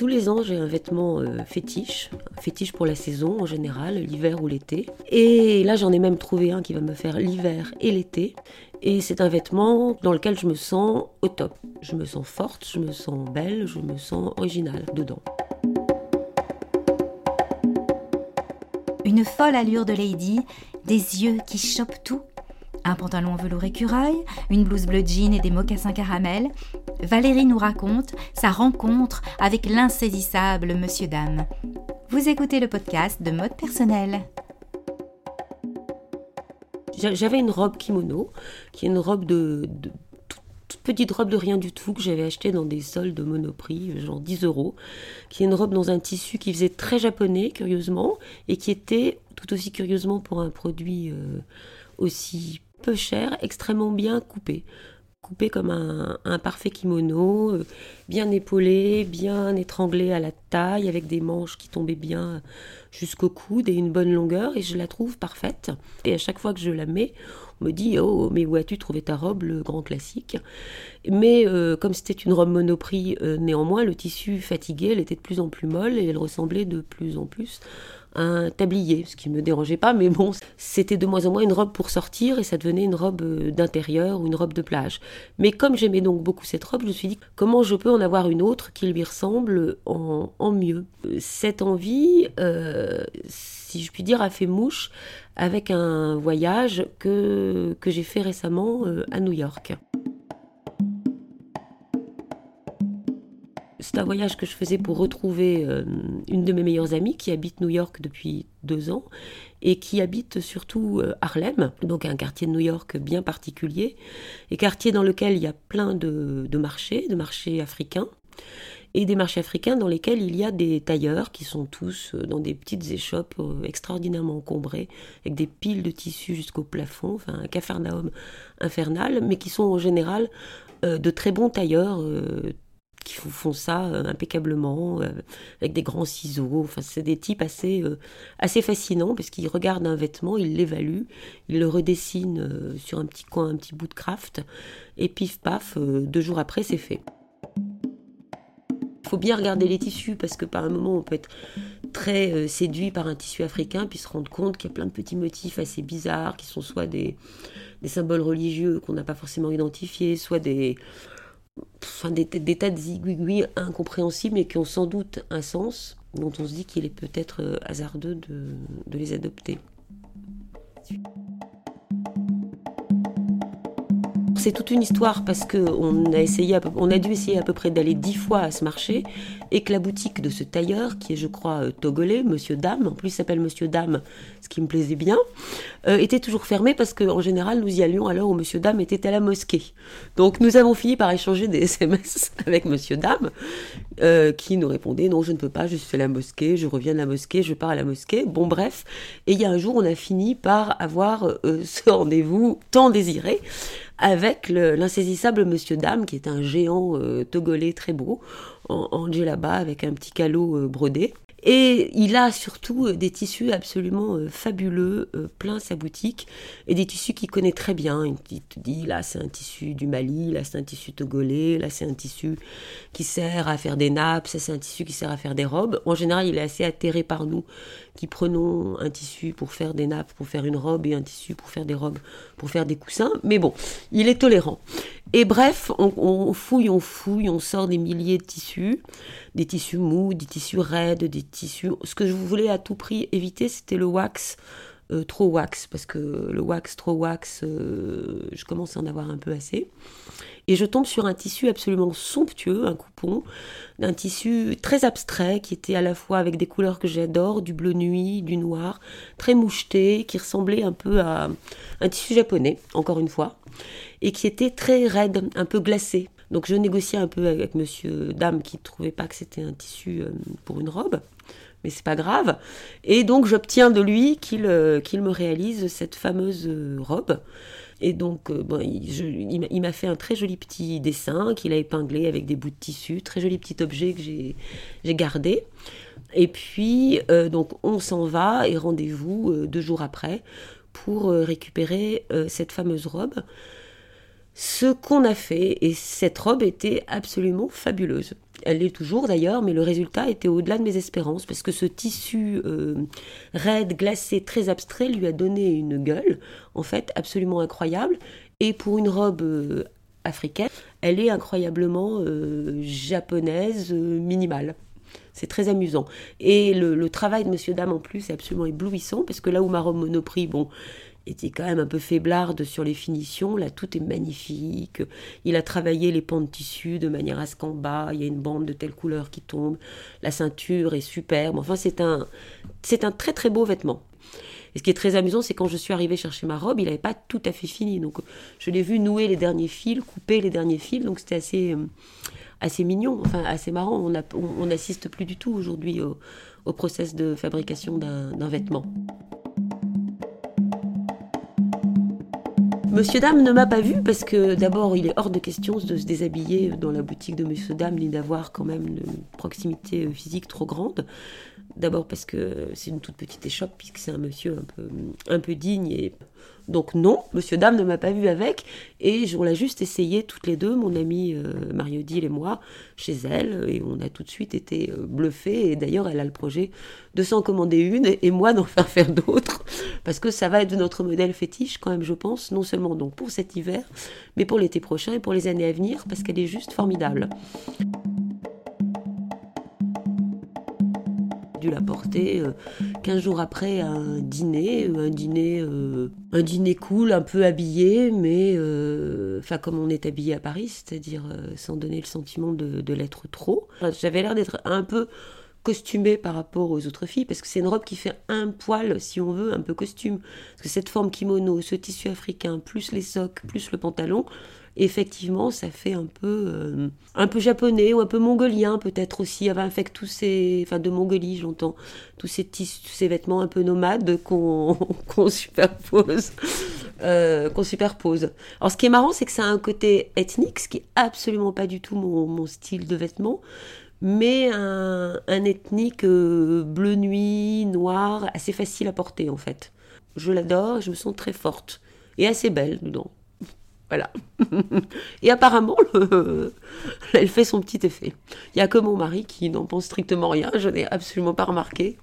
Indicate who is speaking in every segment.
Speaker 1: tous les ans, j'ai un vêtement euh, fétiche, fétiche pour la saison en général, l'hiver ou l'été. Et là, j'en ai même trouvé un qui va me faire l'hiver et l'été. Et c'est un vêtement dans lequel je me sens au top. Je me sens forte, je me sens belle, je me sens originale dedans.
Speaker 2: Une folle allure de lady, des yeux qui chopent tout. Un pantalon en velours écureuil, une blouse bleu jean et des mocassins caramel. Valérie nous raconte sa rencontre avec l'insaisissable Monsieur Dame. Vous écoutez le podcast de mode personnel.
Speaker 1: J'avais une robe kimono, qui est une robe de, toute petite robe de rien du tout que j'avais achetée dans des soldes de monoprix, genre 10 euros, qui est une robe dans un tissu qui faisait très japonais, curieusement, et qui était tout aussi curieusement pour un produit euh, aussi peu cher, extrêmement bien coupé coupé comme un, parfait kimono, euh, bien épaulé, bien étranglé à la taille, avec des manches qui tombaient bien jusqu'au coude et une bonne longueur, et je la trouve parfaite. Et à chaque fois que je la mets, me dit Oh, mais où as-tu trouvé ta robe, le grand classique? Mais euh, comme c'était une robe monoprix, euh, néanmoins, le tissu fatigué, elle était de plus en plus molle et elle ressemblait de plus en plus un tablier, ce qui me dérangeait pas, mais bon, c'était de moins en moins une robe pour sortir et ça devenait une robe euh, d'intérieur ou une robe de plage. Mais comme j'aimais donc beaucoup cette robe, je me suis dit comment je peux en avoir une autre qui lui ressemble en, mieux? Cette envie, si je puis dire, a fait mouche avec un voyage que, que j'ai fait récemment euh, à New York. c'est un voyage que je faisais pour retrouver euh, une de mes meilleures amies qui habite New York depuis deux ans et qui habite surtout euh, Harlem, donc un quartier de New York bien particulier, et quartier dans lequel il y a plein de, marchés, de marchés africains, et des marchés africains dans lesquels il y a des tailleurs qui sont tous euh, dans des petites échoppes extraordinairement encombrées, avec des piles de tissus jusqu'au plafond, enfin un cafarnaum infernal, mais qui sont en général de très bons tailleurs qui font ça euh, impeccablement, euh, avec des grands ciseaux. Enfin, c'est des types assez, euh, assez fascinants parce qu'ils regardent un vêtement, ils l'évaluent, ils le redessinent sur un petit coin, un petit bout de craft, et pif paf, deux jours après, c'est fait. Faut bien regarder les tissus parce que par un moment, on peut être très séduit par un tissu africain puis se rendre compte qu'il y a plein de petits motifs assez bizarres qui sont soit des, des symboles religieux qu'on n'a pas forcément identifiés, soit des enfin, des, tas de zigouigouis incompréhensibles mais qui ont sans doute un sens, dont on se dit qu'il est peut-être euh, hasardeux de, de les adopter. C'est toute une histoire parce qu'on a, essayé, on a dû essayer à peu près d'aller dix fois à ce marché et que la boutique de ce tailleur, qui est je crois euh, togolais, Monsieur Dame, en plus s'appelle Monsieur Dame, ce qui me plaisait bien, euh, était toujours fermée parce qu'en général nous y allions alors où Monsieur Dame était à la mosquée. Donc nous avons fini par échanger des SMS avec Monsieur Dame, euh, qui nous répondait non je ne peux pas, je suis à la mosquée, je reviens de la mosquée, je pars à la mosquée. Bon bref, et il y a un jour on a fini par avoir ce rendez-vous tant désiré avec l'insaisissable Monsieur Dame, qui est un géant euh, togolais très beau, en, en avec un petit calot euh, brodé. Et il a surtout euh, des tissus absolument euh, fabuleux, euh, plein sa boutique, et des tissus qu'il connaît très bien. Il te dit, là c'est un tissu du Mali, là c'est un tissu togolais, là c'est un tissu qui sert à faire des nappes, ça c'est un tissu qui sert à faire des robes. En général, il est assez atterré par nous qui prenons un tissu pour faire des nappes, pour faire une robe, et un tissu pour faire des robes, pour faire des coussins. Mais bon, il est tolérant. Et bref, on, fouille, on fouille, on sort des milliers de tissus, des tissus mous, des tissus raides, des tissus. Ce que je voulais à tout prix éviter, c'était le wax euh, trop wax, parce que le wax trop wax, euh, je commence à en avoir un peu assez. Et je tombe sur un tissu absolument somptueux, un coupon, un tissu très abstrait qui était à la fois avec des couleurs que j'adore, du bleu nuit, du noir, très moucheté, qui ressemblait un peu à un tissu japonais, encore une fois, et qui était très raide, un peu glacé. Donc je négociais un peu avec monsieur dame qui ne trouvait pas que c'était un tissu euh, pour une robe mais c'est pas grave. Et donc j'obtiens de lui qu'il qu'il me réalise cette fameuse robe et donc, euh, bon, il, m'a fait un très joli petit dessin qu'il a épinglé avec des bouts de tissu, très joli petit objet que j'ai gardé. Et puis, euh, donc, on s'en va et rendez-vous euh, deux jours après pour récupérer cette fameuse robe. Ce qu'on a fait, et cette robe était absolument fabuleuse. Elle l'est toujours d'ailleurs, mais le résultat était au-delà de mes espérances, parce que ce tissu euh, raide, glacé, très abstrait lui a donné une gueule, en fait, absolument incroyable. Et pour une robe euh, africaine, elle est incroyablement euh, japonaise, minimale. C'est très amusant. Et le, le, travail de Monsieur Dame en plus est absolument éblouissant, parce que là où ma robe Monoprix, bon, était quand même un peu faiblarde sur les finitions. Là, tout est magnifique. Il a travaillé les pans de tissu de manière à ce qu'en bas, il y a une bande de telle couleur qui tombe. La ceinture est superbe. Enfin, c'est un, c'est un très très beau vêtement. Et ce qui est très amusant, c'est quand je suis arrivée chercher ma robe, il n'avait pas tout à fait fini. Donc, je l'ai vu nouer les derniers fils, couper les derniers fils. Donc, c'était assez, euh, assez mignon, enfin, assez marrant. On n'assiste plus du tout aujourd'hui au, au process de fabrication d'un vêtement. Monsieur Dame ne m'a pas vu parce que d'abord il est hors de question de se déshabiller dans la boutique de Monsieur Dame ni d'avoir quand même une proximité physique trop grande. D'abord parce que c'est une toute petite échoppe puisque c'est un monsieur un peu, digne et donc non, Monsieur Dame ne m'a pas vu avec, et on l'a juste essayé toutes les deux, mon amie euh, et moi, chez elle, et on a tout de suite été euh, bluffés, et d'ailleurs elle a le projet de s'en commander une, et, moi d'en faire faire d'autres, parce que ça va être notre modèle fétiche quand même, je pense, non seulement donc pour cet hiver, mais pour l'été prochain et pour les années à venir, parce qu'elle est juste formidable. Dû la porter 15 euh, jours après un dîner, euh, un dîner, euh, un dîner cool, un peu habillé, mais comme on est habillé à Paris, c'est-à-dire sans donner le sentiment de, l'être trop. J'avais l'air d'être un peu costumée par rapport aux autres filles, parce que c'est une robe qui fait un poil, si on veut, un peu costume. Parce que cette forme kimono, ce tissu africain, plus les socs, plus le pantalon, effectivement, ça fait un peu, euh, un peu japonais ou un peu mongolien peut-être aussi, avec tous ces, enfin de Mongolie j'entends, tous ces tissus, ces vêtements un peu nomades qu'on superpose, euh, qu'on superpose. Alors ce qui est marrant, c'est que ça a un côté ethnique, ce qui est absolument pas du tout mon, style de vêtements, mais un, ethnique euh, bleu nuit, noir, assez facile à porter en fait. Je l'adore je me sens très forte et assez belle dedans. Voilà. Et apparemment, elle fait son petit effet. Il n'y a que mon mari qui n'en pense strictement rien. Je n'ai absolument pas remarqué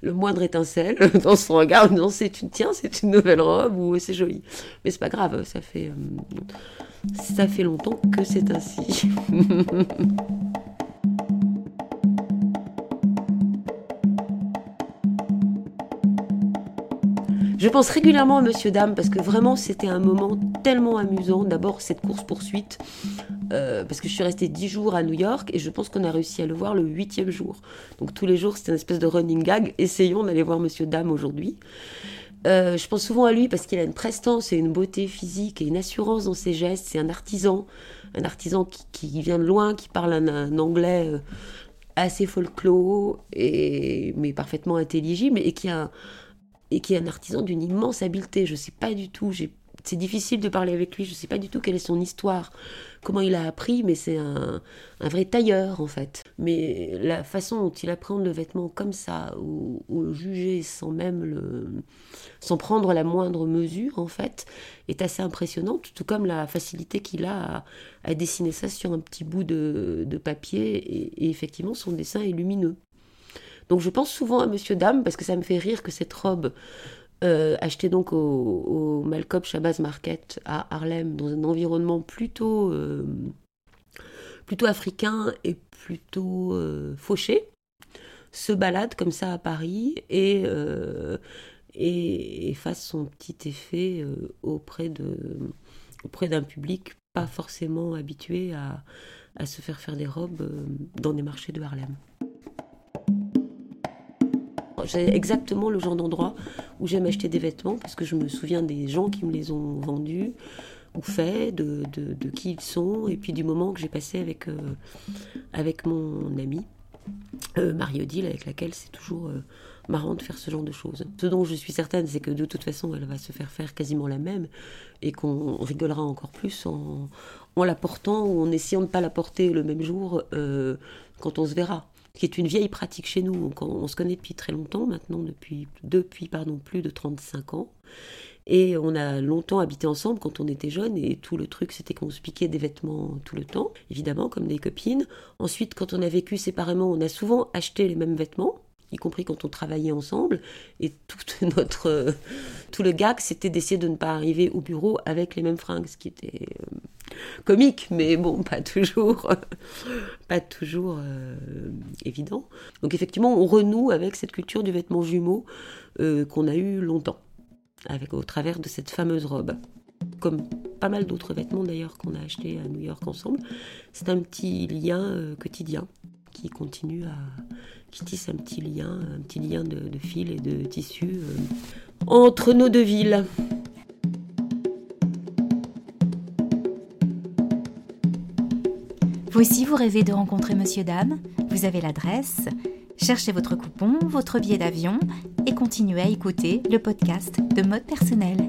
Speaker 1: le moindre étincelle dans son regard. Non, c'est une tiens, c'est une nouvelle robe ou c'est joli. Mais c'est pas grave. Ça fait euh, ça fait longtemps que c'est ainsi. Je pense régulièrement à Monsieur Dame parce que vraiment c'était un moment tellement amusant. D'abord cette course-poursuite, euh, parce que je suis restée dix jours à New York et je pense qu'on a réussi à le voir le huitième jour. Donc tous les jours c'était une espèce de running gag. Essayons d'aller voir Monsieur Dame aujourd'hui. Euh, je pense souvent à lui parce qu'il a une prestance et une beauté physique et une assurance dans ses gestes. C'est un artisan, un artisan qui, vient de loin, qui parle un, anglais euh, assez folklore et mais parfaitement intelligible et qui a et qui est un artisan d'une immense habileté. Je ne sais pas du tout, c'est difficile de parler avec lui, je ne sais pas du tout quelle est son histoire, comment il a appris, mais c'est un, vrai tailleur en fait. Mais la façon dont il apprend le vêtement comme ça, ou, le juger sans même sans prendre la moindre mesure en fait, est assez impressionnante, tout comme la facilité qu'il a à, dessiner ça sur un petit bout de, papier, et effectivement son dessin est lumineux. Donc je pense souvent à Monsieur Dame parce que ça me fait rire que cette robe euh, achetée donc au, Malcolm Shabazz Market à Harlem dans un environnement plutôt euh, africain et plutôt euh, fauché se balade comme ça à Paris et et, fasse son petit effet auprès d'un public pas forcément habitué à, à se faire faire des robes dans des marchés de Harlem. J'ai exactement le genre d'endroit où j'aime acheter des vêtements parce que je me souviens des gens qui me les ont vendus ou faits, de, de, qui ils sont, et puis du moment que j'ai passé avec, euh, avec mon ami, euh, Marie-Odile, avec laquelle c'est toujours euh, marrant de faire ce genre de choses. Ce dont je suis certaine, c'est que de toute façon, elle va se faire faire quasiment la même, et qu'on rigolera encore plus en, en la portant ou en essayant de ne pas la porter le même jour quand on se verra qui est une vieille pratique chez nous. On, se connaît depuis très longtemps, maintenant depuis, depuis plus de 35 ans. Et on a longtemps habité ensemble quand on était jeunes et tout le truc c'était qu'on se piquait des vêtements tout le temps, évidemment comme des copines. Ensuite quand on a vécu séparément on a souvent acheté les mêmes vêtements y compris quand on travaillait ensemble. Et tout notre tout le gag, c'était d'essayer de ne pas arriver au bureau avec les mêmes fringues, ce qui était euh, comique, mais bon, pas toujours, pas toujours euh, évident. Donc effectivement, on renoue avec cette culture du vêtement jumeau euh, qu'on a eu longtemps, avec au travers de cette fameuse robe. Comme pas mal d'autres vêtements d'ailleurs qu'on a achetés à New York ensemble, c'est un petit lien quotidien qui continue à qui tisse un petit lien, un petit lien de, fil et de tissu euh, entre nos deux villes.
Speaker 2: Vous aussi, vous rêvez de rencontrer Monsieur Dame Vous avez l'adresse. Cherchez votre coupon, votre billet d'avion et continuez à écouter le podcast de mode personnel.